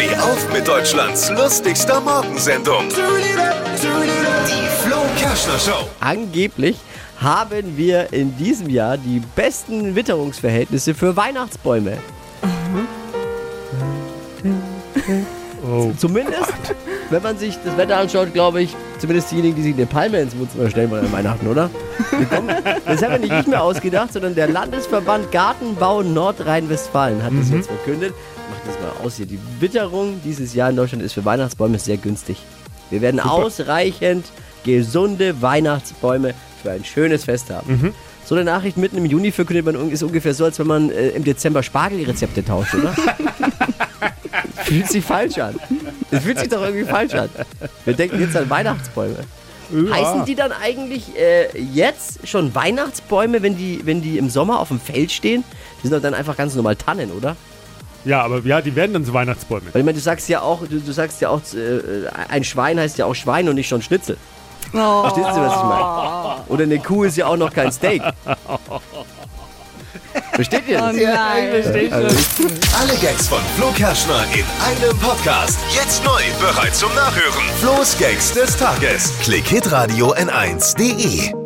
Steh auf mit Deutschlands lustigster Morgensendung. Die Flo Kerschner Show. Angeblich haben wir in diesem Jahr die besten Witterungsverhältnisse für Weihnachtsbäume. Oh. Zumindest, wenn man sich das Wetter anschaut, glaube ich, zumindest diejenigen, die sich eine Palme ins Wohnzimmer stellen wollen an Weihnachten, oder? Kommen, das haben wir nicht ich mir ausgedacht, sondern der Landesverband Gartenbau Nordrhein-Westfalen hat das jetzt verkündet. Macht das mal aus hier. Die Witterung dieses Jahr in Deutschland ist für Weihnachtsbäume sehr günstig. Wir werden ausreichend gesunde Weihnachtsbäume für ein schönes Fest haben. So eine Nachricht mitten im Juni verkündet man ist ungefähr so, als wenn man äh, im Dezember Spargelrezepte tauscht, oder? fühlt sich falsch an. Es fühlt sich doch irgendwie falsch an. Wir denken jetzt an Weihnachtsbäume. Heißen die dann eigentlich äh, jetzt schon Weihnachtsbäume, wenn die, wenn die im Sommer auf dem Feld stehen? Die sind doch dann einfach ganz normal Tannen, oder? Ja, aber ja, die werden dann so Weihnachtsbäume. Weil ich meine, du sagst ja auch, du, du sagst ja auch, äh, ein Schwein heißt ja auch Schwein und nicht schon Schnitzel. Verstehst du, was ich meine? Oder eine Kuh ist ja auch noch kein Steak. Versteht ihr das? Oh nein. Alle Gags von Flo Kerschner in einem Podcast. Jetzt neu, bereit zum Nachhören. Flo's Gags des Tages. Klick Hitradio N1.de.